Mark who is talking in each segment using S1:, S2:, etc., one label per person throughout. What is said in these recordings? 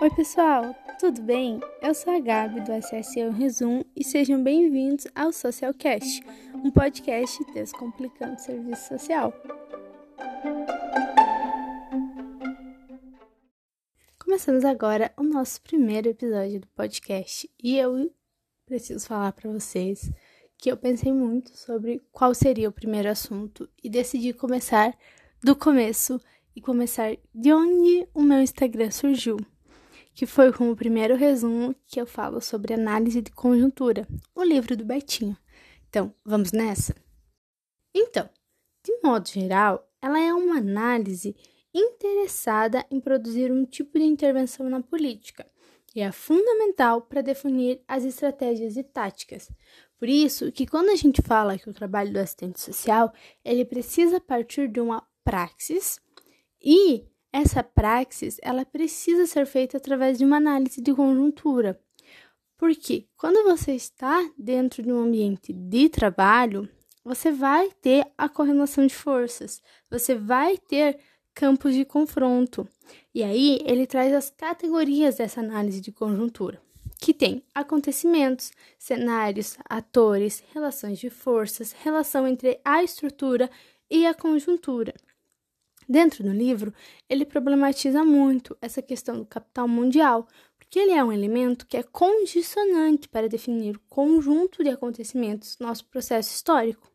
S1: Oi, pessoal, tudo bem? Eu sou a Gabi do SSU Resumo e sejam bem-vindos ao Socialcast, um podcast descomplicando o serviço social. Começamos agora o nosso primeiro episódio do podcast e eu preciso falar para vocês que eu pensei muito sobre qual seria o primeiro assunto e decidi começar do começo e começar de onde o meu Instagram surgiu, que foi como o primeiro resumo que eu falo sobre análise de conjuntura, o livro do Betinho. Então, vamos nessa? Então, de modo geral, ela é uma análise interessada em produzir um tipo de intervenção na política e é fundamental para definir as estratégias e táticas. Por isso que quando a gente fala que o trabalho do assistente social, ele precisa partir de uma praxis e essa praxis, ela precisa ser feita através de uma análise de conjuntura. Porque quando você está dentro de um ambiente de trabalho, você vai ter a correlação de forças, você vai ter campos de confronto. E aí ele traz as categorias dessa análise de conjuntura, que tem acontecimentos, cenários, atores, relações de forças, relação entre a estrutura e a conjuntura. Dentro do livro, ele problematiza muito essa questão do capital mundial, porque ele é um elemento que é condicionante para definir o conjunto de acontecimentos do nosso processo histórico.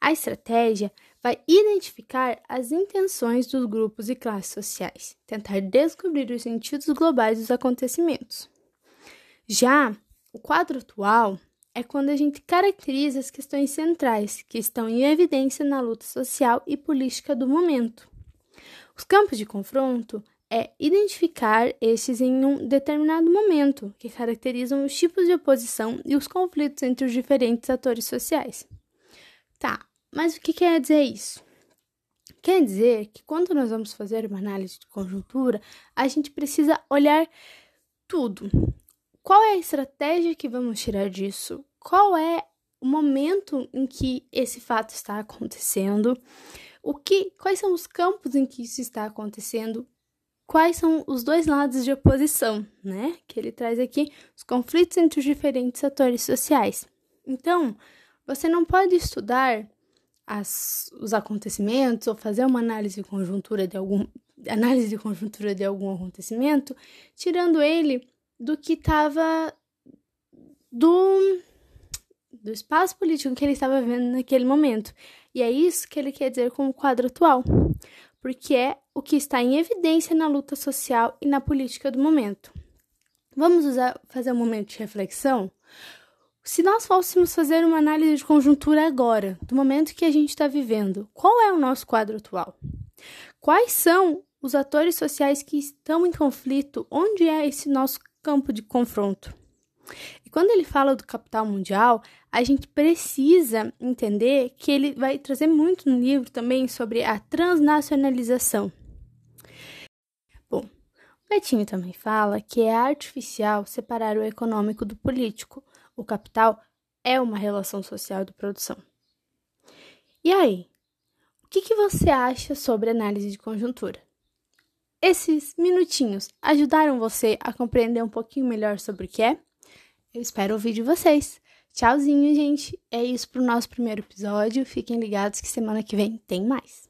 S1: A estratégia vai identificar as intenções dos grupos e classes sociais, tentar descobrir os sentidos globais dos acontecimentos. Já o quadro atual é quando a gente caracteriza as questões centrais que estão em evidência na luta social e política do momento. Os campos de confronto é identificar estes em um determinado momento, que caracterizam os tipos de oposição e os conflitos entre os diferentes atores sociais. Tá, mas o que quer dizer isso? Quer dizer que quando nós vamos fazer uma análise de conjuntura, a gente precisa olhar tudo, qual é a estratégia que vamos tirar disso? Qual é o momento em que esse fato está acontecendo? O que, quais são os campos em que isso está acontecendo? Quais são os dois lados de oposição, né? Que ele traz aqui os conflitos entre os diferentes atores sociais. Então, você não pode estudar as, os acontecimentos ou fazer uma análise conjuntura de algum análise de conjuntura de algum acontecimento, tirando ele do que estava do do espaço político que ele estava vivendo naquele momento. E é isso que ele quer dizer com o quadro atual, porque é o que está em evidência na luta social e na política do momento. Vamos usar, fazer um momento de reflexão? Se nós fôssemos fazer uma análise de conjuntura agora, do momento que a gente está vivendo, qual é o nosso quadro atual? Quais são os atores sociais que estão em conflito? Onde é esse nosso campo de confronto. E quando ele fala do capital mundial, a gente precisa entender que ele vai trazer muito no livro também sobre a transnacionalização. Bom, o Betinho também fala que é artificial separar o econômico do político. O capital é uma relação social de produção. E aí? O que, que você acha sobre análise de conjuntura? Esses minutinhos ajudaram você a compreender um pouquinho melhor sobre o que é? Eu espero ouvir de vocês. Tchauzinho, gente. É isso pro nosso primeiro episódio. Fiquem ligados que semana que vem tem mais.